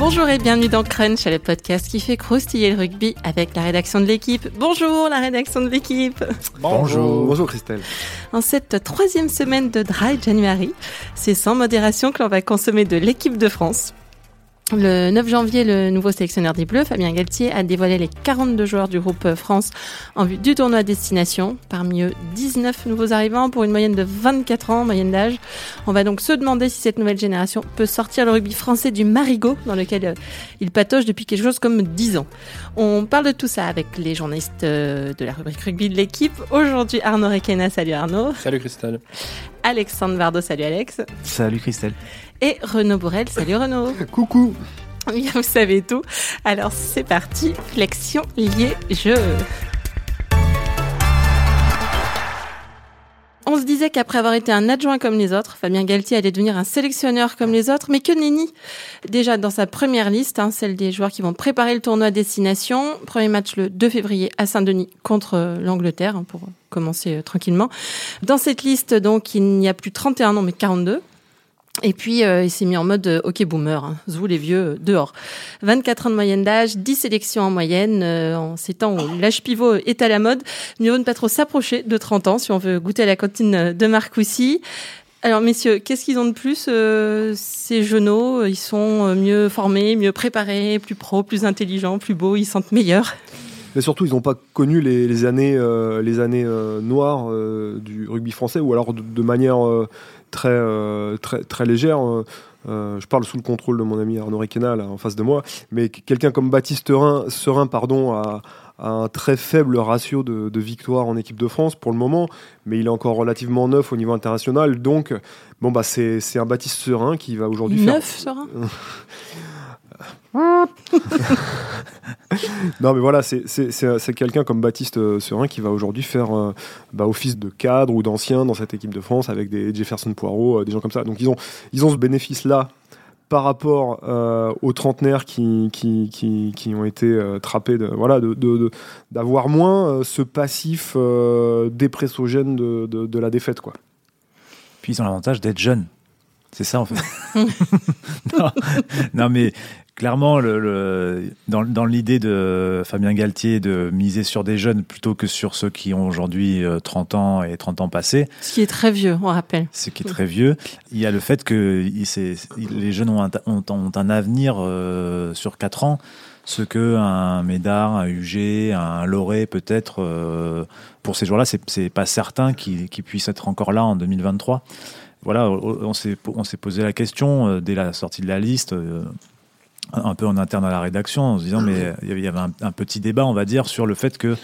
Bonjour et bienvenue dans Crunch, le podcast qui fait croustiller le rugby avec la rédaction de l'équipe. Bonjour la rédaction de l'équipe. Bonjour. Bonjour Christelle. En cette troisième semaine de Dry January, c'est sans modération que l'on va consommer de l'équipe de France. Le 9 janvier, le nouveau sélectionneur des Bleus, Fabien Galtier, a dévoilé les 42 joueurs du groupe France en vue du tournoi destination. Parmi eux, 19 nouveaux arrivants pour une moyenne de 24 ans, moyenne d'âge. On va donc se demander si cette nouvelle génération peut sortir le rugby français du marigot dans lequel euh, il patauge depuis quelque chose comme 10 ans. On parle de tout ça avec les journalistes euh, de la rubrique rugby de l'équipe. Aujourd'hui, Arnaud Requena. Salut Arnaud. Salut Christelle. Alexandre Vardo. Salut Alex. Salut Christelle et Renaud Bourrel. Salut Renaud. Coucou. Bien, vous savez tout. Alors c'est parti, flexion liée jeu. On se disait qu'après avoir été un adjoint comme les autres, Fabien Galtier allait devenir un sélectionneur comme les autres, mais que nenni. Déjà dans sa première liste, hein, celle des joueurs qui vont préparer le tournoi destination, premier match le 2 février à Saint-Denis contre euh, l'Angleterre, hein, pour commencer euh, tranquillement. Dans cette liste, donc, il n'y a plus 31 noms, mais 42. Et puis, euh, il s'est mis en mode euh, hockey boomer, hein. vous les vieux, euh, dehors. 24 ans de moyenne d'âge, 10 sélections en moyenne. en ces temps où l'âge pivot est à la mode, mieux vaut ne pas trop s'approcher de 30 ans si on veut goûter à la cantine de Marcoussis. Alors, messieurs, qu'est-ce qu'ils ont de plus Ces genoux, ils sont mieux formés, mieux préparés, plus pros, plus intelligents, plus beaux, ils sentent meilleurs? Mais surtout ils n'ont pas connu les, années, les années noires du rugby français, ou alors de manière très, euh, très, très légère. Euh, euh, je parle sous le contrôle de mon ami Arnaud Requena en face de moi, mais quelqu'un comme Baptiste Serein, Serein pardon, a, un très faible ratio de, victoires en équipe de France pour le moment, mais il est encore relativement neuf au niveau international. Donc, bon, bah, c'est un Baptiste Serein qui va aujourd'hui faire. Neuf Serein? non, mais voilà, c'est quelqu'un comme Baptiste euh, Serein qui va aujourd'hui faire euh, bah, office de cadre ou d'ancien dans cette équipe de France avec des Jefferson Poirot, euh, des gens comme ça. Donc ils ont, ils ont ce bénéfice-là par rapport aux trentenaires qui, qui, qui, qui ont été trappés, de, voilà, d'avoir de, moins ce passif dépressogène de, de, la défaite. Quoi. Puis ils ont l'avantage d'être jeunes. C'est ça en fait. non, mais clairement, le, dans, l'idée de Fabien Galtier de miser sur des jeunes plutôt que sur ceux qui ont aujourd'hui 30 euh, ans et 30 ans passés. Ce qui est très vieux, on rappelle. Ce qui est très vieux. Il y a le fait que les jeunes ont un, ont, un avenir euh, sur 4 ans, ce que un Médard, un UG, un Loré peut-être, euh, pour ces jours-là, c'est pas certain qu'ils puissent être encore là en 2023 voilà, on s'est posé la question dès la sortie de la liste un peu en interne à la rédaction en se disant mais il y avait un, petit débat on va dire sur le fait que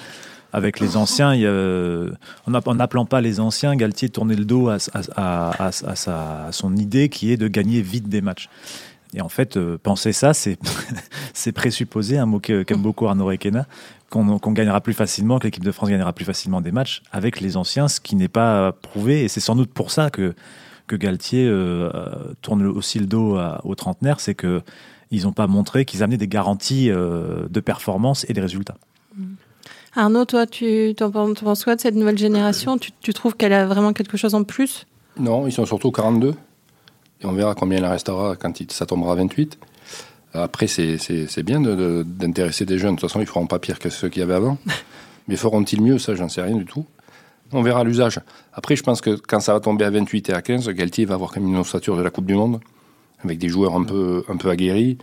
avec les anciens, il en n'appelant pas les anciens, Galtier tournait le dos à, à, sa, son idée qui est de gagner vite des matchs. Et en fait, euh, penser ça, c'est présupposer, un mot qu'aime beaucoup Arnaud Requena, qu'on gagnera plus facilement, que l'équipe de France gagnera plus facilement des matchs avec les anciens, ce qui n'est pas prouvé. Et c'est sans doute pour ça que, que Galtier euh, tourne aussi le dos aux trentenaires, c'est que ils n'ont pas montré qu'ils amenaient des garanties euh, de performance et des résultats. Mm. Arnaud, toi, tu en penses quoi de cette nouvelle génération? Tu, trouves qu'elle a vraiment quelque chose en plus? Non, ils sont surtout 42. Et on verra combien il en restera quand ça tombera à 28. Après, c'est bien d'intéresser des jeunes. De toute façon, ils ne feront pas pire que ceux qu'il y avait avant. Mais feront-ils mieux? Ça, j'en sais rien du tout. On verra l'usage. Après, je pense que quand ça va tomber à 28 et à 15, Galtier va avoir quand même une ossature de la Coupe du Monde avec des joueurs un peu, un peu aguerris,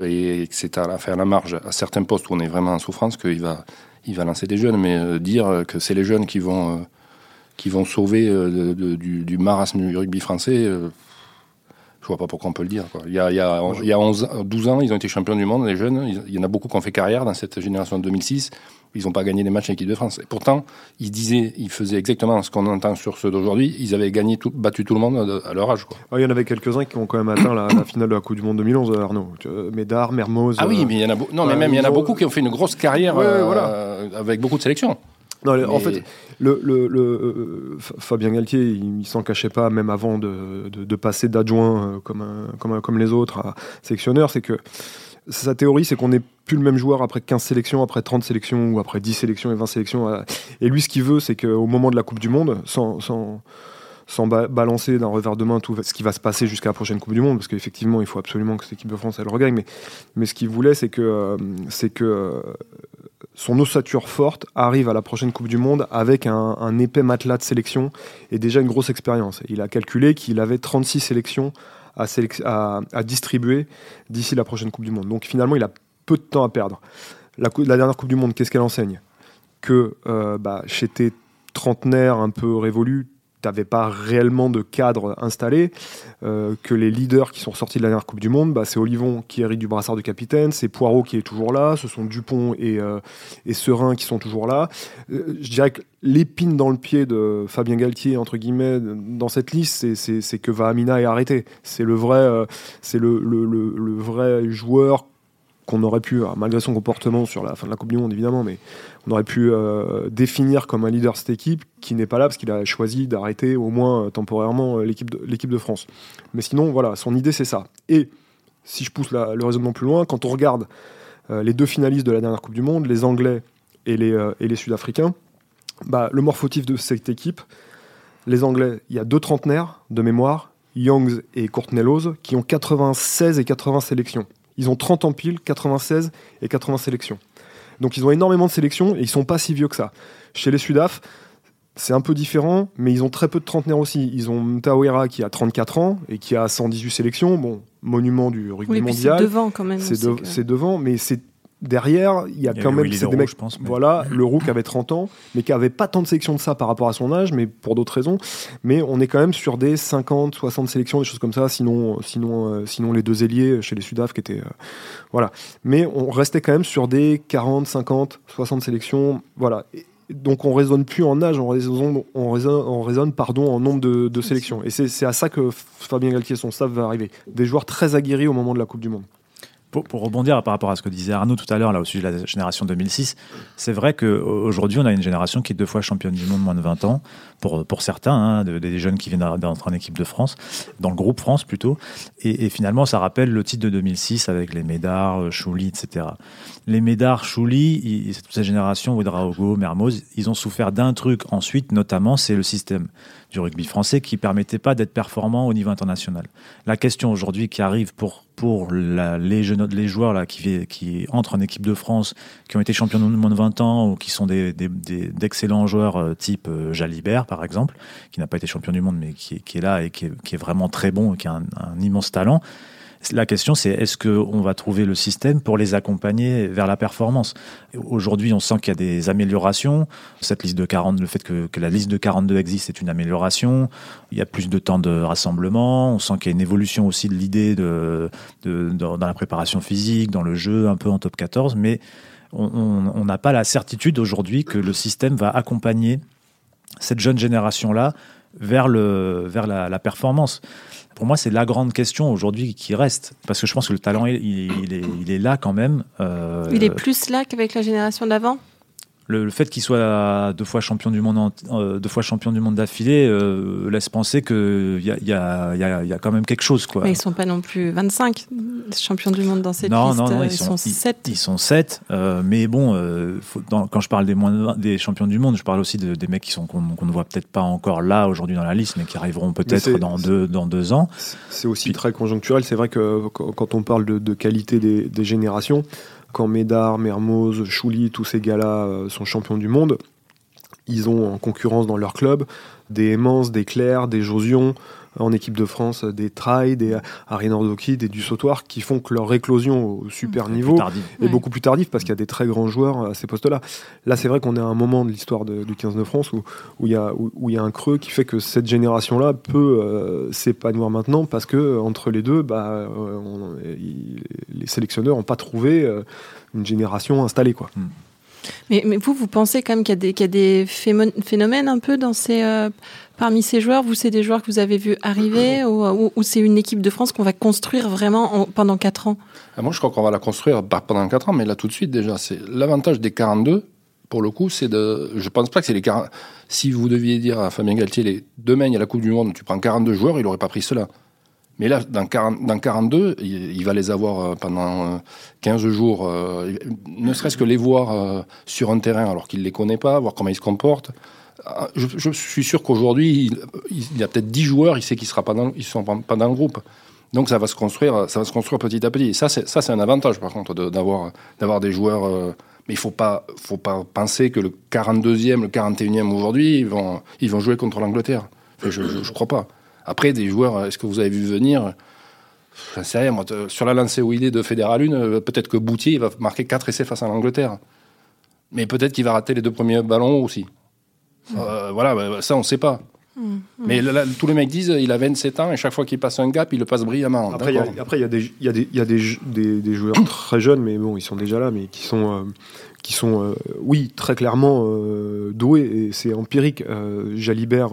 et c'est à faire la marge à certains postes où on est vraiment en souffrance qu'il va, il va lancer des jeunes, mais euh, dire que c'est les jeunes qui vont, euh, qui vont sauver euh, du, du, marasme du rugby français, je vois pas pourquoi on peut le dire. Il y a, il y a, il y a 11, 12 ans, ils ont été champions du monde, les jeunes. Il y en a beaucoup qui ont fait carrière dans cette génération de 2006. Ils n'ont pas gagné des matchs en équipe de France. Et pourtant, ils disaient, ils faisaient exactement ce qu'on entend sur ceux d'aujourd'hui. Ils avaient gagné tout, battu tout le monde à leur âge. Quoi. il y en avait quelques-uns qui ont quand même atteint la, finale de la Coupe du Monde 2011, Arnaud. Médard, Mermoz. Ah oui, mais il y en a, non, mais même il y en a beaucoup qui ont fait une grosse carrière euh, avec beaucoup de sélections. En fait, le, le, euh, Fabien Galtier, il, ne s'en cachait pas, même avant de, de, passer d'adjoint euh, comme, comme, comme les autres à sélectionneur, c'est que sa théorie, c'est qu'on n'est plus le même joueur après 15 sélections, après 30 sélections ou après 10 sélections et 20 sélections. Et lui, ce qu'il veut, c'est qu'au moment de la Coupe du Monde, sans, sans, sans ba- balancer d'un revers de main tout ce qui va se passer jusqu'à la prochaine Coupe du Monde, parce qu'effectivement, il faut absolument que cette équipe de France elle regagne. Mais, mais ce qu'il voulait, c'est que, euh, c'est que son ossature forte arrive à la prochaine Coupe du Monde avec un, épais matelas de sélection et déjà une grosse expérience. Il a calculé qu'il avait 36 sélections à, distribuer d'ici la prochaine Coupe du Monde. Donc finalement, il a peu de temps à perdre. La, dernière Coupe du Monde, qu'est-ce qu'elle enseigne? Que euh, bah, chez tes un peu révolus, tu n'avais pas réellement de cadre installé, euh, que les leaders qui sont sortis de la dernière Coupe du Monde, bah, c'est Olivon qui hérite du brassard de capitaine, c'est Poirot qui est toujours là, ce sont Dupont et, euh, et qui sont toujours là. Euh, je dirais que l'épine dans le pied de Fabien Galtier, entre guillemets, dans cette liste, c'est- que Vahamina est arrêté. C'est le vrai, euh, c'est le, le- le- vrai joueur qu'on aurait pu, malgré son comportement sur la fin de la Coupe du Monde évidemment, mais on aurait pu euh, définir comme un leader de cette équipe qui n'est pas là parce qu'il a choisi d'arrêter au moins euh, temporairement euh, l'équipe de, France. Mais sinon, voilà, son idée c'est ça. Et si je pousse le raisonnement plus loin, quand on regarde les deux finalistes de la dernière Coupe du Monde, les Anglais et les, Sud-Africains, bah, le morphotype de cette équipe, les Anglais, il y a deux trentenaires de mémoire, Youngs et Courtney qui ont 96 et 80 sélections. Ils ont 30 en pile, 96 et 80 sélections. Donc ils ont énormément de sélections et ils sont pas si vieux que ça. Chez les Sudaf, c'est un peu différent, mais ils ont très peu de trentenaires aussi. Ils ont Mtawera qui a 34 ans et qui a 118 sélections. Bon, monument du rugby Oui, puis c'est mondial. devant quand même. C'est on de- sait que- c'est devant, mais c'est derrière, il y a Il y quand même Willy c'est des Leroux, mecs. je pense, mais- Voilà, le roux qui avait 30 ans, mais qui avait pas tant de sélections de ça par rapport à son âge, mais pour d'autres raisons. Mais on est quand même sur des 50, 60 sélections, des choses comme ça. Sinon, sinon, euh, sinon les deux ailiers chez les Sudaf qui étaient, euh, voilà. Mais on restait quand même sur des 40, 50, 60 sélections, voilà. Et donc on raisonne plus en âge, on raisonne, on raisonne, on raisonne pardon, en nombre de, de sélections. Et c'est c'est à ça que Fabien Galtier et son staff va arriver. Des joueurs très aguerris au moment de la Coupe du Monde. Pour, rebondir par rapport à ce que disait Arnaud tout à l'heure au sujet de la génération 2006, c'est vrai qu'aujourd'hui on a une génération qui est deux fois championne du monde moins de 20 ans pour, pour certains, hein, de- des jeunes qui viennent d'entrer en équipe de France, dans le groupe France plutôt, et, finalement ça rappelle le titre de 2006 avec les Médard, euh, Chouli, etc. Les Médard, Chouli, cette génération, Ouedraogo, Mermoz, ils ont souffert d'un truc ensuite, notamment c'est le système du rugby français qui permettait pas d'être performant au niveau international. La question aujourd'hui qui arrive pour pour les jeunes les joueurs là qui qui entrent en équipe de France, qui ont été champions de moins de 20 ans ou qui sont des des- d'excellents joueurs euh, type euh, Jalibert par exemple, qui n'a pas été champion du monde mais qui est, là et qui est, vraiment très bon et qui a un immense talent. La question, c'est est-ce qu'on va trouver le système pour les accompagner vers la performance? Aujourd'hui, on sent qu'il y a des améliorations. Cette liste de 40, le fait que, que la liste de 42 existe, c'est une amélioration. Il y a plus de temps de rassemblement. On sent qu'il y a une évolution aussi de l'idée de, dans la préparation physique, dans le jeu, un peu en top 14. Mais on n'a pas la certitude aujourd'hui que le système va accompagner cette jeune génération-là vers, le, vers la, performance Pour moi, c'est la grande question aujourd'hui qui reste. Parce que je pense que le talent, il, il est là quand même. Euh, Il est plus là qu'avec la génération d'avant? Le, le fait qu'il soit deux fois champion du monde, en- euh, deux fois champion du monde d'affilée euh, laisse penser qu'il y a, il y, a, il y, a, il y a quand même quelque chose. Quoi. Mais ils sont pas non plus 25 champions du monde dans cette Non, liste. non, non, ils sont- 7. Ils sont sept, euh, mais bon, euh, faut- dans- quand je parle des, moins de vingt- des champions du monde, je parle aussi de- des mecs qui sont qu'on ne voit peut-être pas encore là aujourd'hui dans la liste, mais qui arriveront peut-être dans deux, dans deux ans. C'est aussi Puis- très conjoncturel. C'est vrai que quand quand on parle de, de qualité des, des générations, quand Médard, Mermoz, Chouli, tous ces gars-là euh, sont champions du monde, ils ont en concurrence dans leur club des Aimance, des Claire, des Josion, en équipe de France, des Trai, des Arinordoki, des Dussautoir, qui font que leur éclosion au super Plus niveau tardive. est Ouais. beaucoup plus tardif parce qu'il y a des très grands joueurs à ces postes-là. Là, c'est vrai qu'on est à un moment de l'histoire du 15 de France où où il y, a- où- y a un creux qui fait que cette génération-là peut euh, s'épanouir maintenant parce que euh, entre les deux, bah, euh, on- les sélectionneurs n'ont pas trouvé euh, une génération installée. Quoi. Mais, mais vous, vous pensez quand même qu'il y a des, qu'il y a des phémo- phénomènes un peu dans ces, euh, parmi ces joueurs? Vous, c'est des joueurs que vous avez vus arriver ou, ou- ou c'est une équipe de France qu'on va construire vraiment en- pendant 4 ans? Ah, Moi, je crois qu'on va la construire pas pendant 4 ans, mais là tout de suite déjà. C'est l'avantage des 42. Pour le coup, c'est de. Je pense pas que c'est les 40. Si vous deviez dire à Fabien Galtier, les demain il y a la Coupe du Monde, tu prends 42 joueurs, il aurait pas pris cela. Mais là, dans, 40 dans 42, il, va les avoir euh, pendant euh, 15 jours, euh, ne serait-ce que les voir euh, sur un terrain alors qu'il les connaît pas, voir comment ils se comportent. Ah, Je, suis sûr qu'aujourd'hui, il, y a peut-être 10 joueurs, il sait qu'ils ne sont pas dans le groupe. Donc ça va se construire, ça va se construire petit à petit. Et ça, c'est un avantage, par contre, d'avoir des joueurs. euh, mais il faut pas, faut pas penser que le 42e, le 41e aujourd'hui, ils vont, ils vont jouer contre l'Angleterre. Je, je crois pas. Après, des joueurs, est-ce que vous avez vu venir? J'en sais rien. Moi, te- sur la lancée où il est de Fédéralune, euh, peut-être que Boutier il va marquer 4 essais face à l'Angleterre. Mais peut-être qu'il va rater les deux premiers ballons aussi. Euh, voilà, bah, ça, on ne sait pas. Mais là, là, tous les mecs disent il a 27 ans et chaque fois qu'il passe un gap, il le passe brillamment. Après, il y a, des, il y a, des, il y a des, je- des, des joueurs très jeunes, mais bon, ils sont déjà là, mais qui sont, euh, qui sont euh, oui, très clairement euh, doués, et c'est empirique. Euh, Jalibert,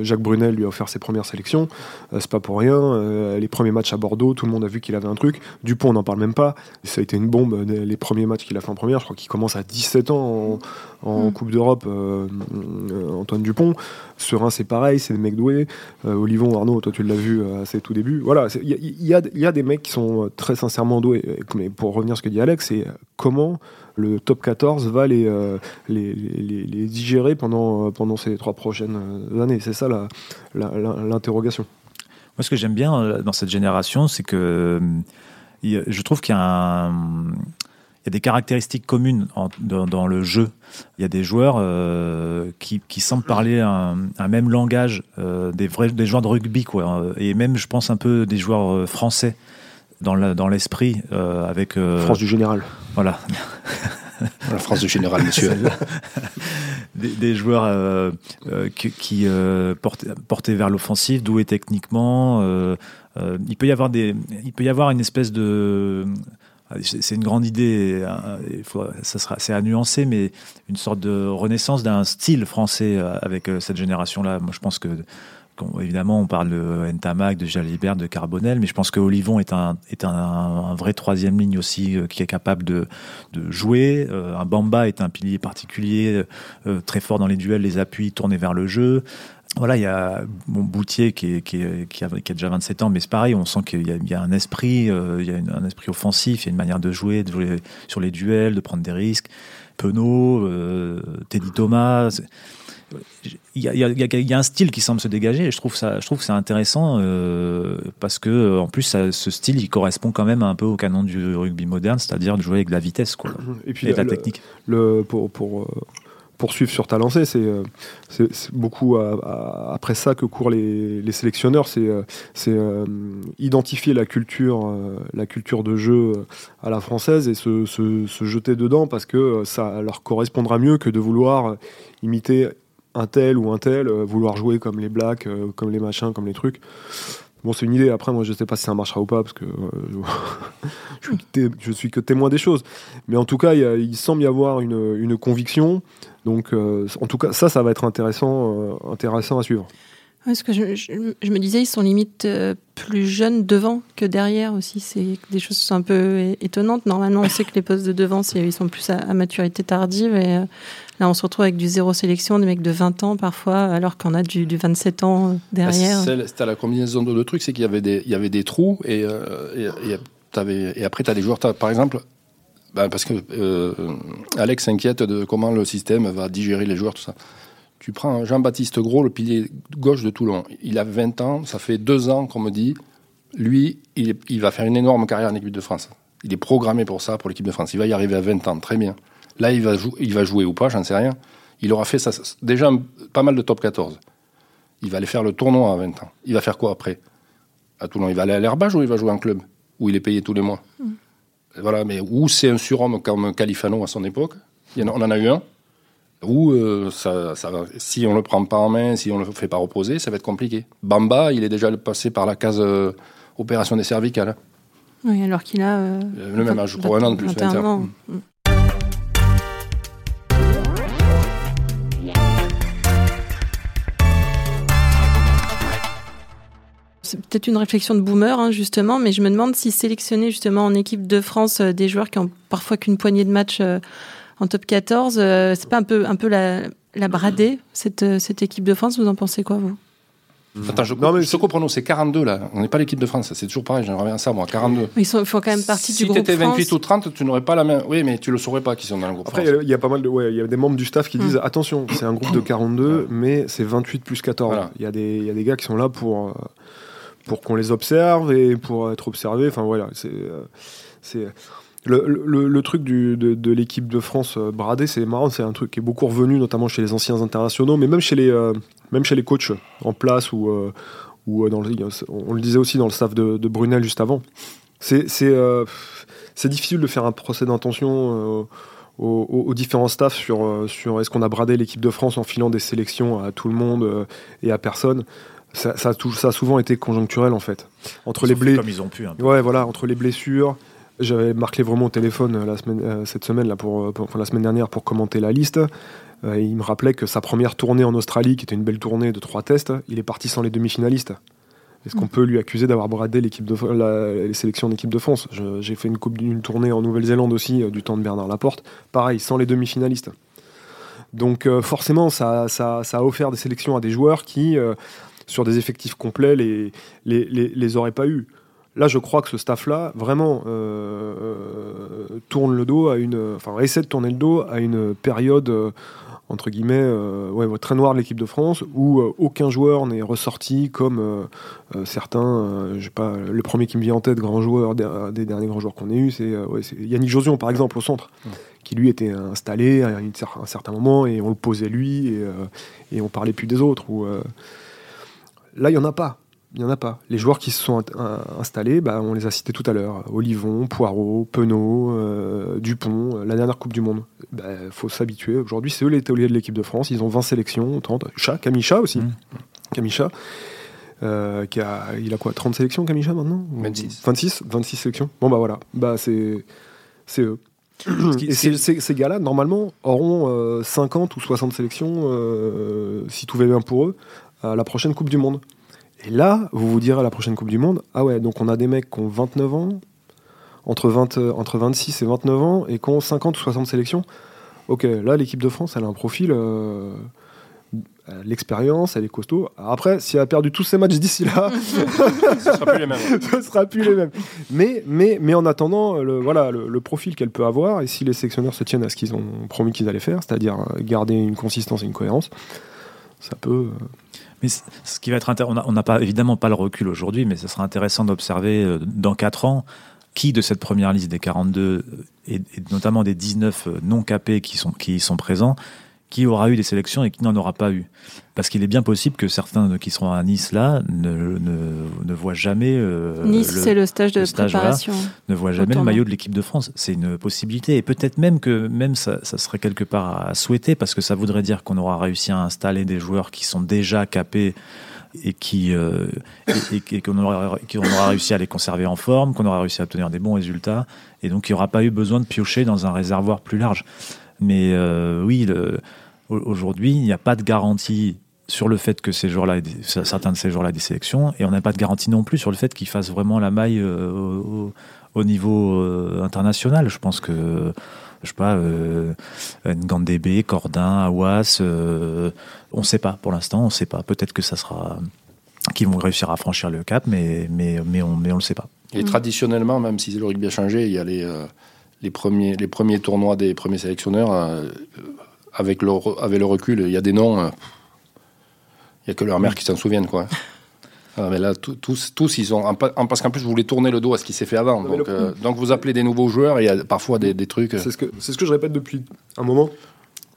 Jacques Brunel lui a offert ses premières sélections, c'est pas pour rien. Les premiers matchs à Bordeaux, tout le monde a vu qu'il avait un truc. Dupont, on n'en parle même pas. Ça a été une bombe, les premiers matchs qu'il a fait en première. Je crois qu'il commence à 17 ans en, en Mm. Coupe d'Europe, Antoine Dupont. Serein, c'est pareil, c'est des mecs doués. Olivon, Arnaud, toi tu l'as vu à ses tout débuts. Voilà, il y, y a, il y a des mecs qui sont très sincèrement doués. Mais pour revenir à ce que dit Alex, c'est comment le top 14 va les, euh, les, digérer pendant, euh, pendant ces trois prochaines euh, années. C'est ça l'interrogation. Moi, ce que j'aime bien dans cette génération, c'est que je trouve qu'il y a, des caractéristiques communes dans, le jeu. Il y a des joueurs qui, semblent parler un, même langage, des des joueurs de rugby, quoi. Et même, je pense un peu des joueurs français dans l'esprit, euh, avec euh, France du général. voilà La France du général, monsieur. des, des joueurs euh, euh, qui, qui, euh, portés vers l'offensive, doués techniquement. il peut y avoir des, il peut y avoir une espèce de c'est une grande idée, il faut, ça sera, c'est à nuancer, mais une sorte de renaissance d'un style français avec cette génération-là. Moi, je pense que, évidemment, on parle de Ntamak, de Jalibert, de Carbonel, mais je pense que Olivon est un, est un, vrai troisième ligne aussi euh, qui est capable de, de jouer. Euh, un Bamba est un pilier particulier, euh, très fort dans les duels, les appuis, tourné vers le jeu. Voilà, il y a mon Boutier qui, qui, qui, a, déjà 27 ans, mais c'est pareil, on sent qu'il y, y a un esprit, il y a un esprit offensif, il y a une manière de jouer, de jouer sur les duels, de prendre des risques. Penaud, Teddy Thomas, il y, a, y y un style qui semble se dégager et je trouve ça, je trouve que c'est intéressant euh, parce que en plus ça- ce style il correspond quand même un peu au canon du rugby moderne, c'est-à-dire de jouer avec de la vitesse quoi, Et puis et de la le- technique. le, pour, pour euh, poursuivre sur ta lancée, c'est euh, c'est- beaucoup à- à- après ça que courent les, les sélectionneurs, c'est euh, c'est, euh, identifier la culture, euh, la culture de jeu euh, à la française et se, se- se jeter dedans parce que euh, ça leur correspondra mieux que de vouloir euh, imiter un tel ou un tel, euh, vouloir jouer comme les blacks, euh, comme les machins, comme les trucs. Bon, c'est une idée. Après, moi, je sais pas si ça marchera ou pas parce que euh, je, suis suis que témoin des choses. Mais en tout cas, il, semble y avoir une, une conviction. Donc, en tout cas, ça, ça va être intéressant, intéressant à suivre. Parce que je, je- je me disais, ils sont limite euh, plus jeunes devant que derrière aussi. C'est des choses qui sont un peu étonnantes. Normalement, on sait que les postes de devant, ils sont plus à, à maturité tardive. Et euh, là, on se retrouve avec du zéro sélection, des mecs de 20 ans parfois, alors qu'on a du, du 27 ans euh, derrière. Ah, c'est- C'était la combinaison de deux trucs, c'est qu'il y avait des, il y avait des trous et, euh, et, et t'avais- et après tu as des joueurs, par exemple, ben, parce que euh, Alex s'inquiète de comment le système va digérer les joueurs, tout ça. Tu prends Jean-Baptiste Gros, le pilier gauche de Toulon. Il a 20 ans, ça fait deux ans qu'on me dit, lui, il, va faire une énorme carrière en équipe de France. Il est programmé pour ça, pour l'équipe de France. Il va y arriver à 20 ans, très bien. Là, il va, jou- il va jouer ou pas, j'en sais rien. Il aura fait ça, déjà pas mal de top 14. Il va aller faire le tournoi à 20 ans. Il va faire quoi après? À Toulon, il va aller à l'herbage ou il va jouer en club? Où il est payé tous les mois Voilà, mais où c'est un surhomme comme Califano à son époque Il en On en a eu un. Ou euh, ça, si on le prend pas en main, si on le fait pas reposer, ça va être compliqué. Bamba, il est déjà passé par la case euh, opération des cervicales. Oui, alors qu'il a. euh, Le même âge, crois, un an de plus. 21 21. ans. Mm. C'est peut-être une réflexion de boomer, hein, justement, mais je me demande si sélectionner justement en équipe de France euh, des joueurs qui ont parfois qu'une poignée de matchs euh, en top 14, euh, c'est pas un peu, un peu la, la brader, cette, euh, cette équipe de France Vous en pensez quoi, vous? Attends, je, Non, mais je comprends, c'est 42 là. On n'est pas l'équipe de France, c'est toujours pareil, j'aimerais bien ça, moi, 42. Ils sont, ils font quand même partie si du tu groupe étais France. 28 ou 30, tu n'aurais pas la même. Oui, mais tu le saurais pas qu'ils sont dans le groupe Après, il y a- y, pas mal de, ouais, il y a des membres du staff qui Mm. disent attention, c'est un groupe de 42, mais c'est 28 plus 14. Voilà. Il y a des, il y a des gars qui sont là pour, euh, pour qu'on les observe et pour être observés. Enfin voilà, c'est, euh, c'est le, le, le truc du, de, de l'équipe de France euh, bradée, c'est marrant, c'est un truc qui est beaucoup revenu, notamment chez les anciens internationaux, mais même chez les, euh, même chez les coachs en place ou, euh, ou dans le, on le disait aussi dans le staff de, de Brunel juste avant. C'est, c'est, c'est difficile de faire un procès d'intention. aux, différents staffs sur, sur est-ce qu'on a bradé l'équipe de France en filant des sélections à tout le monde et à personne. Ça, ça, a ça a souvent été conjoncturel en fait. Entre Ils les blés, Comme ils ont pu. un peu. ouais, voilà, entre les blessures. J'avais Marc Lévremont au téléphone euh, la semaine, euh, cette semaine là pour, euh, pour- enfin, la semaine dernière pour commenter la liste. Il me rappelait que sa première tournée en Australie, qui était une belle tournée de trois tests, il est parti sans les demi-finalistes. Est-ce qu'on peut lui accuser d'avoir bradé l'équipe de la- les sélections d'équipe de France? J'ai fait une, coupe, une tournée en Nouvelle-Zélande aussi du temps de Bernard Laporte. Pareil, sans les demi-finalistes. Donc euh, forcément, ça, ça- ça a offert des sélections à des joueurs qui, euh, sur des effectifs complets, les, les, les, les auraient pas eu. Là, je crois que ce staff-là, vraiment, euh, euh, tourne le dos à une, enfin, essaie de tourner le dos à une période euh, entre guillemets euh, ouais, très noire de l'équipe de France où aucun joueur n'est ressorti comme certains. je sais pas, le premier qui me vient en tête, grand joueur des, derniers grands joueurs qu'on ait eu, c'est ouais, Yannick Josion par exemple au centre, qui lui était installé à un certain moment et on le posait lui et, et on parlait plus des autres. Là, il y en a pas. Il n'y en a pas. Les joueurs qui se sont in- installés, bah, on les a cités tout à l'heure. Olivon, Poirot, Penaud, euh, Dupont, euh, la dernière Coupe du Monde. Il faut s'habituer. Aujourd'hui, c'est eux les tauliers de l'équipe de France. Ils ont 20 sélections, 30. Chat, Kamicha aussi. Mm. Kamicha. euh, qui a, il a quoi 30 sélections, Kamicha, maintenant Ou 26. 26 26 sélections. Bon, bah voilà. Bah, c'est c'est eux. Et ces, ces- ces gars-là, normalement, auront euh, 50 ou 60 sélections, euh, si tout va bien pour eux, à la prochaine Coupe du Monde. Et là, vous vous direz à la prochaine Coupe du Monde, ah ouais, donc on a des mecs qui ont 29 ans, entre, 20, euh, entre 26 et 29 ans, et qui ont 50 ou 60 sélections. Ok, là, l'équipe de France, elle a un profil, euh, elle a de l'expérience, elle est costaud. Après, si elle a perdu tous ses matchs d'ici là, Ce sera plus les mêmes. ce sera plus les mêmes. Mais, mais, mais en attendant, le, voilà, le, le profil qu'elle peut avoir, et si les sélectionneurs se tiennent à ce qu'ils ont promis qu'ils allaient faire, c'est-à-dire euh, garder une consistance et une cohérence, ça peut. euh, Mais ce qui va être intér- on a- on n'a pas évidemment pas le recul aujourd'hui, mais ce sera intéressant d'observer euh, dans 4 ans qui de cette première liste des 42 euh, et, et notamment des 19 euh, non capés qui sont qui y sont présents, qui aura eu des sélections et qui n'en aura pas eu. Parce qu'il est bien possible que certains qui seront à Nice là ne, ne, ne voient jamais euh, Nice, c'est le stage de le stage, préparation. ne voit jamais le maillot de l'équipe de France. C'est une possibilité. Et peut-être même que même ça, ça serait quelque part à souhaiter, parce que ça voudrait dire qu'on aura réussi à installer des joueurs qui sont déjà capés et qui euh, et, qu'on aura, aura réussi à les conserver en forme, qu'on aura réussi à obtenir des bons résultats, et donc il n'y aura pas eu besoin de piocher dans un réservoir plus large. Mais euh, oui, aujourd'hui, il n'y a pas de garantie sur le fait que ces joueurs-là, certains de ces joueurs-là aient des sélections, et on n'a pas de garantie non plus sur le fait qu'ils fassent vraiment la maille euh, au, au niveau euh, international. Je pense que, je sais pas, euh, Ngandebe, Cordin, Awas, euh, on ne sait pas pour l'instant, on ne sait pas. Peut-être que ça sera qu'ils vont réussir à franchir le cap, mais, mais, mais on mais on le sait pas. Et traditionnellement, même si le rugby a changé, il y a les, euh, les, premiers, les premiers tournois des premiers sélectionneurs. euh, avec, le, avec le recul, il y a des noms. euh, il n'y a que leur mère qui s'en souviennent. Quoi. Ah, mais là, tous, tous, ils ont. parce qu'en plus, vous voulez tourner le dos à ce qui s'est fait avant. Donc, euh, donc vous appelez des nouveaux joueurs et il y a parfois des, des trucs. C'est ce, que, ce que je répète depuis un moment.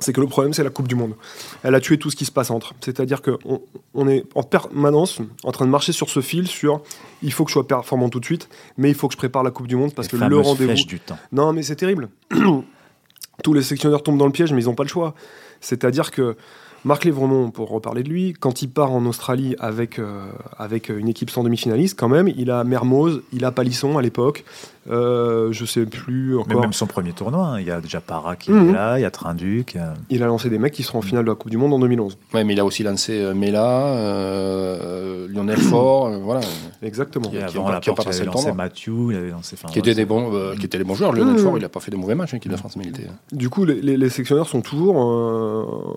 C'est que le problème, c'est la Coupe du Monde. Elle a tué tout ce qui se passe entre. C'est-à-dire qu'on on est en permanence en train de marcher sur ce fil sur il faut que je sois performant tout de suite, mais il faut que je prépare la Coupe du Monde parce Les que le rendez-vous. du temps. Non, mais c'est terrible. Tous les sélectionneurs tombent dans le piège, mais ils n'ont pas le choix. C'est-à-dire que Marc Lévremont, pour reparler de lui, quand il part en Australie avec, euh, avec une équipe sans demi-finaliste, quand même, il a Mermoz, il a Palisson à l'époque, euh, je sais plus Mais même son premier tournoi, hein, il y a déjà Para qui Mhm. est là, il y a Trinduc. il a- Il a lancé des mecs qui seront en finale de la Coupe du Monde en 2011. Ouais, mais il a aussi lancé euh, Mela, euh, Lionel Faure, euh, voilà, Exactement. Et Qui avant ont- la qui ont porte, pas il avait passé le lancé. Mathieu, il avait lancé. enfin, qui étaient ouais, des bons, euh, qui étaient les bons joueurs. Lionel Mmh. Faure, il n'a pas fait des mauvais matchs, hein, l'équipe de France, mais il était. Du coup, les, les- sont toujours euh,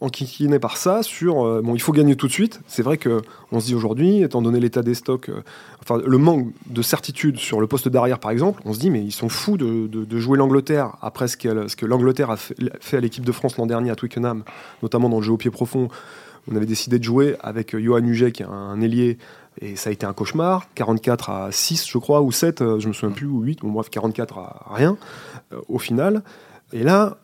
enquiquiné par ça sur euh, bon il faut gagner tout de suite. C'est vrai que on se dit aujourd'hui étant donné l'état des stocks euh, enfin le manque de certitude sur le poste d'arrière par exemple on se dit mais ils sont fous de, jouer l'Angleterre après ce ce que l'Angleterre a fait, à l'équipe de France l'an dernier à Twickenham notamment dans le jeu au pied profond. On avait décidé de jouer avec euh, Johan Huget qui est un ailier et ça a été un cauchemar. 44 à 6 je crois ou 7 euh, je me souviens plus ou 8 bon bref 44 à rien au final. Et là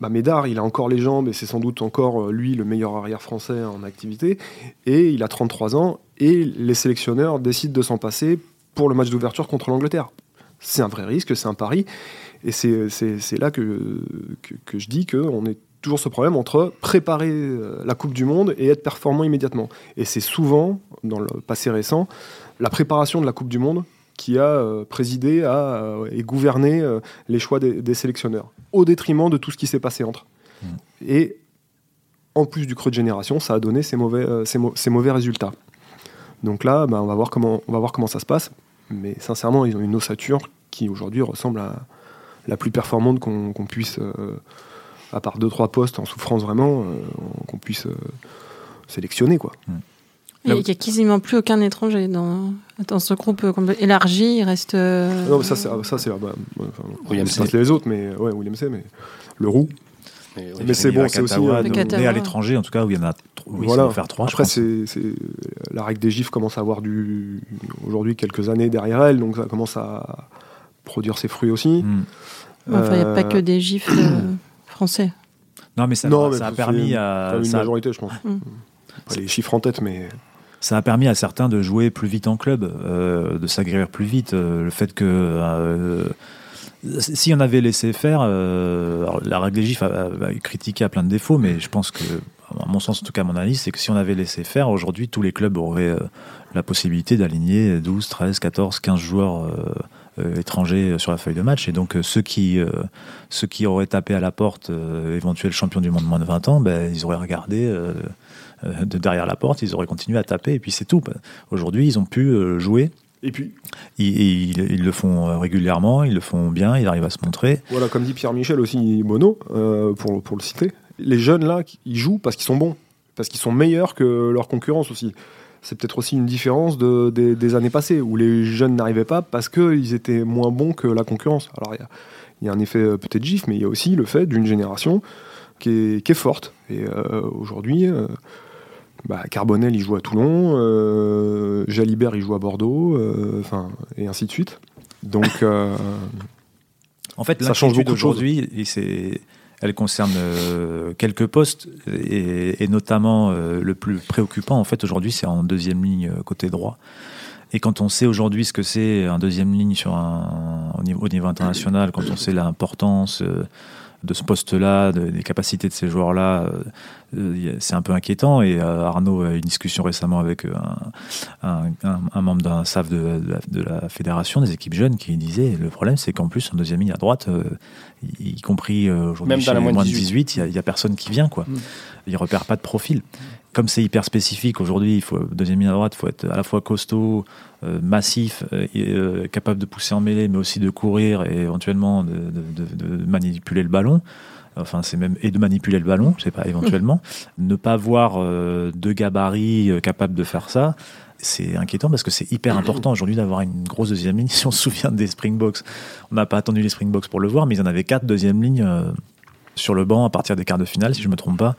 bah, Médard, il a encore les jambes et c'est sans doute encore euh, lui le meilleur arrière français en activité. Et il a 33 ans et les sélectionneurs décident de s'en passer pour le match d'ouverture contre l'Angleterre. C'est un vrai risque, c'est un pari. Et c'est- là que je dis qu'on est toujours ce problème entre préparer euh, la Coupe du Monde et être performant immédiatement. Et c'est souvent, dans le passé récent, la préparation de la Coupe du Monde qui a euh, présidé à, euh, et gouverné euh, les choix des, des sélectionneurs, au détriment de tout ce qui s'est passé entre. Et en plus du creux de génération, ça a donné ces mauvais, ces, mau- ces mauvais résultats. Donc là, ben, on, va voir comment, on va voir comment ça se passe. Mais sincèrement, ils ont une ossature qui aujourd'hui ressemble à la plus performante qu'on puisse, euh, à part deux trois postes en souffrance vraiment, euh, qu'on puisse euh, sélectionner quoi. Il n'y a quasiment plus aucun étranger dans, dans ce groupe euh, élargi. Il reste. euh, Non, mais ça c'est ça c'est bah, ouais, enfin, William C. les autres, mais ouais William C. Mais le roux. Mais, oui. Mais c'est bon, c'est aussi, euh, né à l'étranger, en tout cas, où il y en a oui, voilà. faire trois. Après, c'est, la règle des gifs commence à avoir du aujourd'hui quelques années derrière elle, donc ça commence à produire ses fruits aussi. Hmm. Enfin, il n'y a pas Euh, que des gifs euh, français. Non, mais ça, Non, mais ça a permis à. une ça majorité, je pense. Mm. Pas les chiffres en tête, mais Ça a permis à certains de jouer plus vite en club, euh, de s'aguerrir plus vite. euh, le fait que euh, si on avait laissé faire, la règle des gifs a, a- critiqué à plein de défauts, mais je pense que, à mon sens, en tout cas, mon analyse, c'est que si on avait laissé faire, aujourd'hui, tous les clubs auraient la possibilité d'aligner 12, 13, 14, 15 joueurs. étrangers sur la feuille de match et donc ceux qui ceux qui auraient tapé à la porte euh, éventuel champion du monde moins de 20 ans ben, ils auraient regardé de derrière la porte ils auraient continué à taper et puis c'est tout aujourd'hui ils ont pu euh, jouer et puis ils, ils, ils le font euh, régulièrement ils le font bien ils arrivent à se montrer voilà, comme dit Pierre Michel aussi euh, pour pour le citer, les jeunes là, ils jouent parce qu'ils sont bons, parce qu'ils sont meilleurs que leurs concurrence aussi. C'est peut-être aussi une différence de, des, des années passées où les jeunes n'arrivaient pas parce qu'ils étaient moins bons que la concurrence. Alors il y y, a un effet euh, peut-être gif, mais il y a aussi le fait d'une génération qui est, qui est forte. Et euh, aujourd'hui, euh, bah, Carbonel il joue à Toulon, euh, Jalibert il joue à Bordeaux, enfin et ainsi de suite. Donc En fait, Ça change beaucoup aujourd'hui, c'est, elle concerne euh, quelques postes, et, et notamment euh, le plus préoccupant, en fait, aujourd'hui, c'est en deuxième ligne euh, côté droit. Et quand on sait aujourd'hui ce que c'est un deuxième ligne sur un, au, niveau, au niveau international, quand on sait l'importance de ce poste-là, de- des capacités de ces joueurs-là, euh, c'est un peu inquiétant. Et euh, Arnaud a eu une discussion récemment avec euh, un, un- un- un membre d'un staff de, de la, de la fédération des équipes jeunes qui disait le problème, c'est qu'en plus, en deuxième ligne à droite, euh, y, y compris aujourd'hui Même chez dans la les moins de moins de 18, 18, il y a- personne qui vient. quoi. Mm. Il repère pas de profil. Comme c'est hyper spécifique aujourd'hui, il faut deuxième ligne à droite, il faut être à la fois costaud, euh, massif, euh, et, euh, capable de pousser en mêlée, mais aussi de courir et éventuellement de, de- de- de manipuler le ballon. Enfin, c'est même et de manipuler le ballon, je sais pas éventuellement. ne pas voir deux gabarits capables de faire ça, c'est inquiétant parce que c'est hyper important aujourd'hui d'avoir une grosse deuxième ligne. Si on se souvient des Springboks, on n'a pas attendu les Springboks pour le voir, mais ils en avaient quatre deuxième lignes sur le banc à partir des quarts de finale, si je me trompe pas.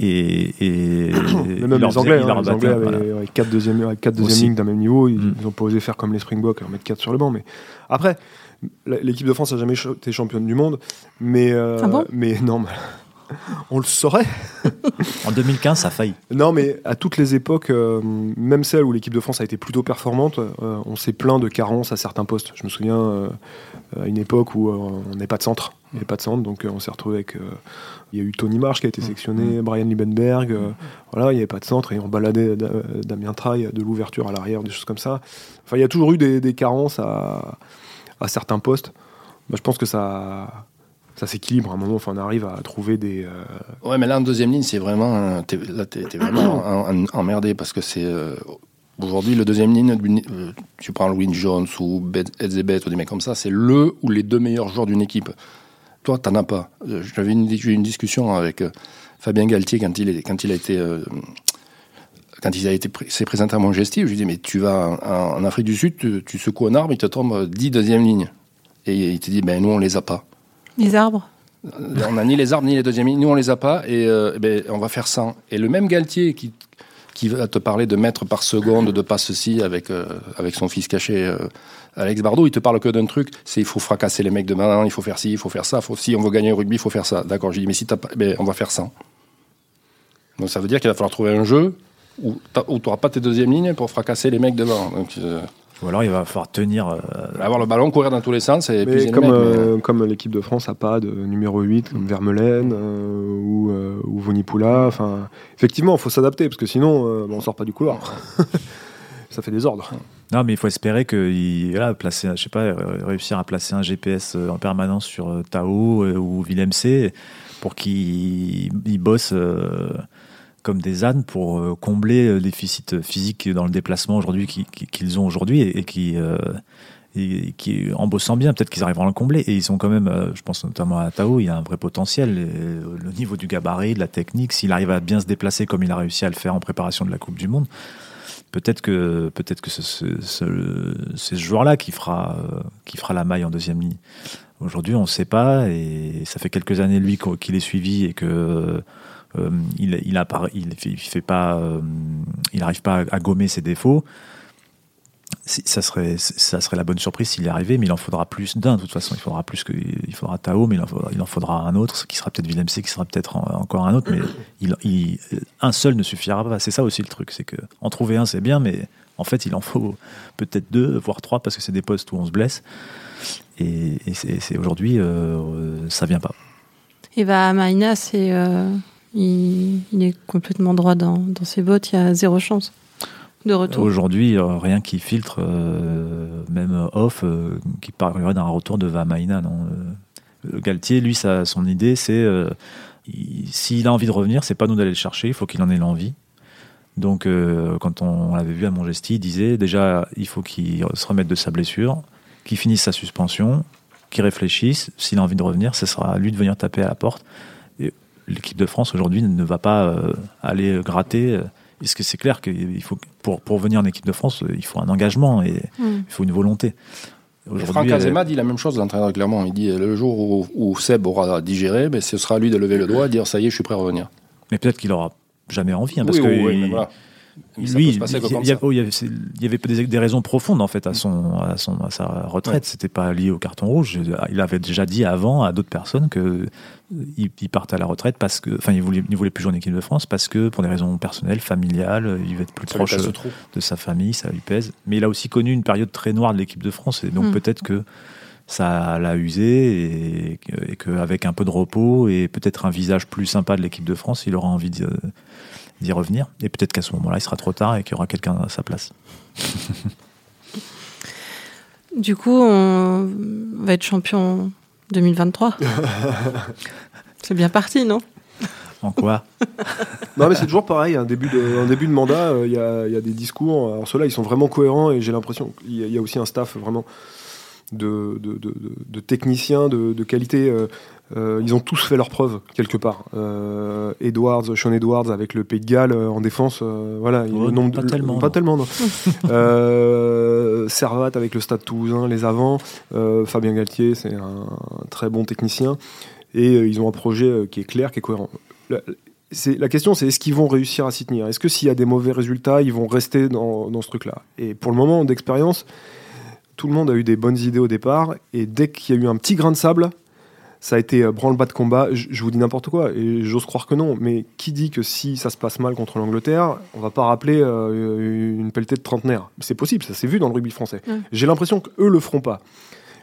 Et, et Mais ils même les Anglais, hein, les Anglais voilà. avaient, avaient quatre deuxièmes, avec lignes d'un même niveau, ils, Mm. ils ont pas osé faire comme les Springboks, mettre quatre sur le banc. Mais après, l'équipe de France n'a jamais été championne du monde, mais euh, Ah bon? mais non, mais on le saurait. En 2015, ça a failli. Non, mais à toutes les époques, euh, même celles où l'équipe de France a été plutôt performante, euh, on s'est plaint de carences à certains postes. Je me souviens euh, à une époque où euh, on n'avait pas de centre. Il n'y avait pas de centre, donc euh, on s'est retrouvé avec. euh, il y a eu Tony Marsh qui a été sélectionné, Brian Liebenberg. euh, voilà, il n'y avait pas de centre et on baladait Da- Damien Traille de l'ouverture à l'arrière, des choses comme ça. Enfin, il y a toujours eu des, des carences à, à certains postes. Bah, je pense que ça. Ça s'équilibre à un moment, enfin, on arrive à trouver des. euh, Ouais, mais là, en deuxième ligne, c'est vraiment. euh, là, t'es vraiment en- en- emmerdé parce que c'est. euh, Aujourd'hui, le deuxième ligne, euh, tu prends Louis Jones ou Bet- Edzebet ou des mecs comme ça, c'est le ou les deux meilleurs joueurs d'une équipe. Toi, t'en as pas. Euh, J'avais une, discussion avec euh, Fabien Galtier quand il, est, quand il a été. euh, quand il a été pré- s'est présenté à mon gestif, je lui dis mais tu vas en, en Afrique du Sud, tu, tu secoues un arbre, il te tombe 10 deuxième ligne. Et il te dit ben nous on les a pas. Les arbres? On n'a ni les arbres ni les deuxièmes lignes, nous on les a pas et euh, ben, on va faire ça. Et le même Galtier qui, qui va te parler de mètres par seconde, de pas ceci avec, euh, avec son fils caché, euh, Alex Bardot, il te parle que d'un truc, c'est il faut fracasser les mecs de il faut faire ci, il faut faire ça, si on veut gagner au rugby, il faut faire ça. D'accord, j'ai dit mais si t'as pas, ben, on va faire ça. Donc ça veut dire qu'il va falloir trouver un jeu où tu n'auras pas tes deuxièmes lignes pour fracasser les mecs devant. Ou alors il va falloir tenir. euh, avoir le ballon, courir dans tous les sens et Mais comme, mais- euh, comme l'équipe de France n'a pas de numéro 8 comme Vermeulen euh, ou, euh, ou Vonipoula, enfin, effectivement, il faut s'adapter parce que sinon, euh, bah, on sort pas du couloir. Ça fait des ordres. Non, mais il faut espérer qu'il voilà, placer, je sais pas, réussir à placer un GPS en permanence sur Tao ou Willem C pour qu'ils ils bossent euh, comme des ânes pour euh, combler le déficit physique dans le déplacement aujourd'hui qui- qui- qu'ils ont aujourd'hui et, qui, euh, et qui, en bossant bien, peut-être qu'ils arriveront à le combler. Et ils sont quand même, euh, je pense notamment à Tao, il y a un vrai potentiel. Le niveau du gabarit, de la technique, s'il arrive à bien se déplacer comme il a réussi à le faire en préparation de la Coupe du Monde, peut-être que peut-être que ce, ce- ce- c'est ce joueur-là qui fera euh, qui fera la maille en deuxième ligne. Aujourd'hui, on ne sait pas et ça fait quelques années lui qu'il est suivi et que euh, il il a pas- il il fait pas euh, il n'arrive pas à, gommer ses défauts. Ça serait, ça serait la bonne surprise s'il y arrivait, mais il en faudra plus d'un. De toute façon, il faudra plus que, il faudra Tao, mais il en faudra, il un autre, qui sera peut-être Willem C, qui sera peut-être en- encore un autre, mais il, il- un seul ne suffira pas. C'est ça aussi le truc, c'est que en trouver un, c'est bien, mais en fait, il en faut peut-être deux, voire trois, parce que c'est des postes où on se blesse. Et, c'est aujourd'hui, euh, ça vient pas. Et va Maïna, c'est. euh, il, est complètement droit dans, ses bottes, il y a zéro chance de retour. Aujourd'hui, euh, rien qui filtre, euh, même off, euh, qui parlerait d'un retour de Vamaina. Euh, Galtier, lui, sa- son idée, c'est il- s'il a envie de revenir, c'est pas nous d'aller le chercher, il faut qu'il en ait l'envie. Donc, quand on, l'avait vu à Montgesti, il disait déjà, il faut qu'il se remette de sa blessure, qu'il finisse sa suspension, qu'il réfléchisse. S'il a envie de revenir, ce sera à lui de venir taper à la porte. L'équipe de France aujourd'hui ne va pas euh, aller gratter. Parce que c'est clair qu'il faut pour, pour venir en équipe de France, euh, il faut un engagement et Mm. il faut une volonté. Franck euh, Azema dit la même chose, l'entraîneur, clairement. Il dit le jour où, où Seb aura digéré, ben, ce sera à lui de lever le doigt et dire ça y est, je suis prêt à revenir. mais peut-être qu'il aura jamais envie, hein, parce Oui, que oui, il- voilà. Mais lui, il y, oh, y avait, des, des raisons profondes en fait à son, à son, à sa retraite. C'était pas lié au carton rouge. Il avait déjà dit avant à d'autres personnes que il, il partait à la retraite parce que, enfin, il voulait, il voulait plus jouer en équipe de France parce que pour des raisons personnelles, familiales, il veut être plus Ça proche de sa famille, ça lui pèse. Mais il a aussi connu une période très noire de l'équipe de France et donc Mm. peut-être que ça l'a usé et, et qu'avec un peu de repos et peut-être un visage plus sympa de l'équipe de France, il aura envie d'y d'y revenir. Et peut-être qu'à ce moment-là, il sera trop tard et qu'il y aura quelqu'un à sa place. Du coup, on va être champion 2023. c'est bien parti, non? En quoi? Non, mais c'est toujours pareil. Un début de, un début de mandat, euh, il y, a, il y a des discours. Alors ceux-là, ils sont vraiment cohérents et j'ai l'impression qu'il y, a- il y a aussi un staff vraiment de, de, de- de- de techniciens de, de qualité. euh, euh, ils ont tous fait leurs preuves quelque part. Euh, Edwards, Sean Edwards avec le Pays de Galles euh, en défense, euh, voilà. Oh, nombre pas de- tellement, pas non. tellement, non. Servat avec le Stade Toulousain, les avants. Fabien Galtier, c'est un très bon technicien. Et ils ont un projet qui est clair, qui est cohérent. La, question, c'est est-ce qu'ils vont réussir à s'y tenir? Est-ce que s'il y a des mauvais résultats, ils vont rester dans, dans ce truc-là? Et pour le moment, d'expérience, tout le monde a eu des bonnes idées au départ. Et dès qu'il y a eu un petit grain de sable, ça a été euh, branle-bas de combat. Je, vous dis n'importe quoi, et j'ose croire que non. Mais qui dit que si ça se passe mal contre l'Angleterre, on va pas rappeler euh, une pelletée de trentenaire C'est possible, ça s'est vu dans le rugby français. J'ai l'impression qu'eux le feront pas.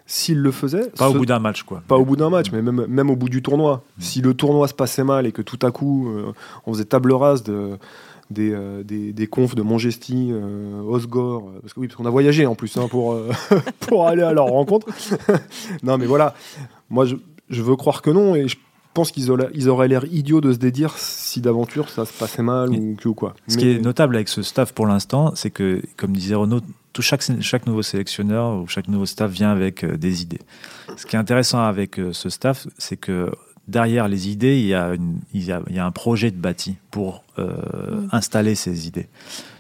S'ils le faisaient, Pas au bout d'un match, quoi. pas au bout d'un match, mais même, même au bout du tournoi. Si le tournoi se passait mal et que tout à coup, euh, on faisait table rase de, des, euh, des, des confs de Montgesti, euh, Osgore, euh, parce que oui, parce qu'on a voyagé en plus hein, pour, euh, pour aller à leur rencontre. non, mais voilà, moi je, je veux croire que non et je pense qu'ils auraient, ils auraient l'air idiots de se dédire si d'aventure ça se passait mal ou, que ou quoi. Ce Mais- qui est notable avec ce staff pour l'instant, c'est que, comme disait Renaud, tout chaque, chaque nouveau sélectionneur ou chaque nouveau staff vient avec euh, des idées. Ce qui est intéressant avec euh, ce staff, c'est que derrière les idées, il y a, une, il y a, il y a un projet de bâti pour euh, installer ces idées.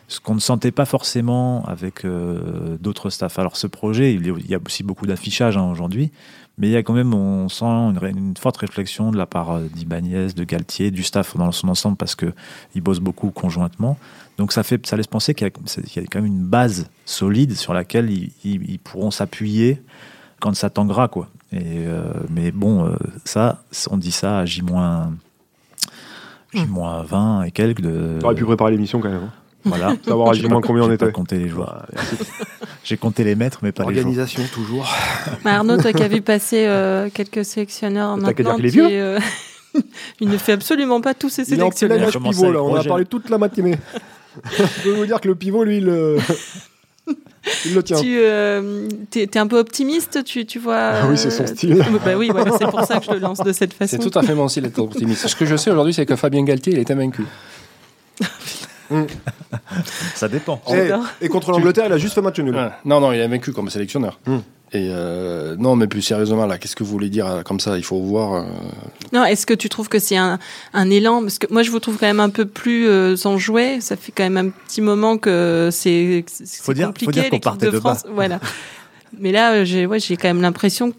Ce qu'on ne sentait pas forcément avec euh, d'autres staffs. Alors ce projet, il y a- il y a aussi beaucoup d'affichage hein, aujourd'hui, mais il y a quand même, on sent une, forte réflexion de la part euh, d'Ibanez, de Galtier, du staff dans son ensemble parce que ils bossent beaucoup conjointement. Donc ça fait, ça laisse penser qu'il y, a- y quand même une base solide sur laquelle ils, ils- ils pourront s'appuyer quand ça tanguera, quoi. Et euh, mais bon, euh, ça, on dit ça à J- J-20 et quelques de. T'aurais pu préparer l'émission quand même. hein. Voilà. Savoir à J'ai J- pas- combien on était. compté les joueurs. J'ai compté les mètres, mais pas les jours. Organisation toujours. Arnaud, toi qui as vu passer euh, quelques sélectionneurs maintenant, est tu es, euh, il ne fait absolument pas tous ses Il est en plein sélectionneurs. âge Comment ça, pivot il là, on a parlé toute la matinée. Je peux vous dire que le pivot, lui, il, euh, il le tient. Tu euh, t'es un peu optimiste, tu, tu vois. Ah oui, c'est son style. Bah oui, voilà, c'est pour ça que je le lance de cette façon. C'est tout à fait mon style d'être optimiste. Ce que je sais aujourd'hui, c'est que Fabien Galtier, il est invaincu. Ça dépend. Et, J'adore. et contre l'Angleterre, il a juste fait match nul. Ouais. Non, non, il est invaincu comme sélectionneur. Hmm. Et euh, non, mais plus sérieusement, là, qu'est-ce que vous voulez dire euh, comme ça? Il faut voir. euh, Non, est-ce que tu trouves que c'est un, un élan? Parce que moi, je vous trouve quand même un peu plus euh, enjoué. Ça fait quand même un petit moment que c'est c'est Faut dire- faut compliqué dire qu'on partait de, de bas. France. Voilà. Mais là, j'ai ouais, quand même l'impression que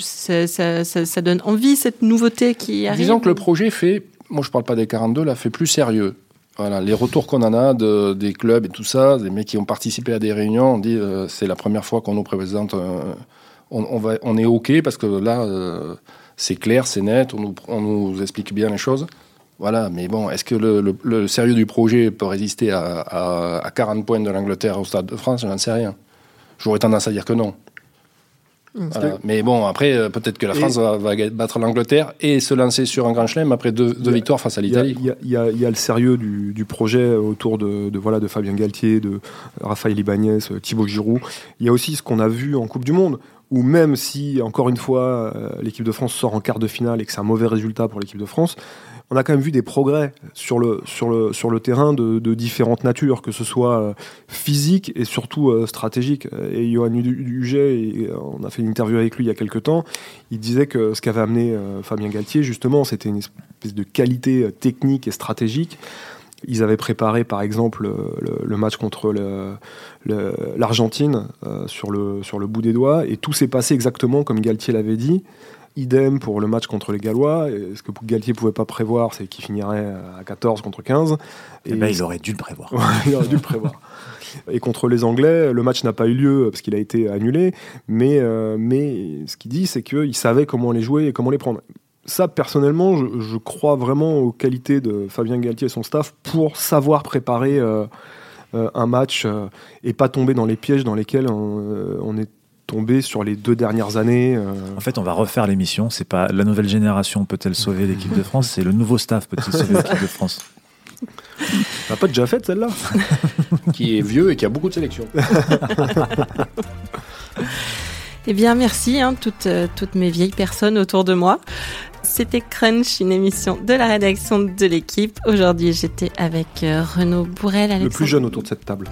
ça, ça, ça, ça donne envie cette nouveauté qui arrive. Disons que le projet fait, moi je parle pas des 42, là, fait plus sérieux. Voilà, les retours qu'on en a de, des clubs et tout ça, des mecs qui ont participé à des réunions, on dit euh, c'est la première fois qu'on nous présente, euh, on, est OK parce que là, euh, c'est clair, c'est net, on nous, explique bien les choses. Voilà, mais bon, est-ce que le, sérieux du projet peut résister à, à, à 40 points de l'Angleterre au Stade de France? J'en sais rien. J'aurais tendance à dire que non. Voilà. Mais bon, après, euh, peut-être que la France va, battre l'Angleterre et se lancer sur un grand chelem après deux, a- victoires face à l'Italie. il y a- y y le sérieux du, du projet autour de, de, voilà, de Fabien Galtier, de Raphaël Ibanez, euh, Thibaut Giroud. Il y a aussi ce qu'on a vu en Coupe du Monde, où même si, encore une fois, euh, l'équipe de France sort en quart de finale et que c'est un mauvais résultat pour l'équipe de France, on a quand même vu des progrès sur le, sur le, sur le terrain de, différentes natures, que ce soit euh, physique et surtout euh, stratégique. Et Johan Huget, et, euh, on a fait une interview avec lui il y a quelques temps, il disait que ce qu'avait amené Fabien Galtier, justement, c'était une espèce de qualité technique et stratégique. Ils avaient préparé, par exemple, le, match contre l'Argentine sur, le, sur le bout des doigts, et tout s'est passé exactement comme Galtier l'avait dit. Idem pour le match contre les Gallois. Et ce que Galtier pouvait pas prévoir, c'est qu'il finirait à 14 contre 15. Eh ben, il aurait dû le prévoir. Il aurait dû le prévoir. Et contre les Anglais, le match n'a pas eu lieu parce qu'il a été annulé. Mais, euh, mais ce qu'il dit, c'est qu'il savait comment les jouer et comment les prendre. Ça, personnellement, je, je crois vraiment aux qualités de Fabien Galtier et son staff pour savoir préparer euh, euh, un match et pas tomber dans les pièges dans lesquels on, on est tombé sur les deux dernières années. euh. En fait, on va refaire l'émission. C'est pas la nouvelle génération peut-elle sauver l'équipe de France, c'est le nouveau staff peut-il sauver l'équipe de France? T'as pas déjà fait celle-là qui est vieux et qui a beaucoup de sélections. Eh bien, merci, hein, toutes, euh, toutes mes vieilles personnes autour de moi. C'était Crunch, une émission de la rédaction de l'équipe. Aujourd'hui, j'étais avec euh, Renaud Bourrel. Le plus jeune autour de cette table.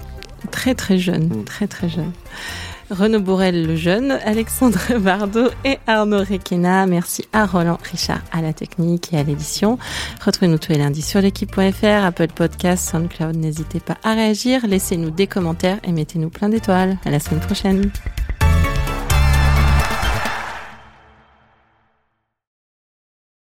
Très, très jeune. Mm. Très, très jeune. Renaud Bourrel, le jeune, Alexandre Bardot et Arnaud Requena. Merci à Roland Richard à la technique et à l'édition. Retrouvez-nous tous les lundis sur l'équipe.fr, Apple Podcasts, SoundCloud. N'hésitez pas à réagir, laissez-nous des commentaires et mettez-nous plein d'étoiles. À la semaine prochaine.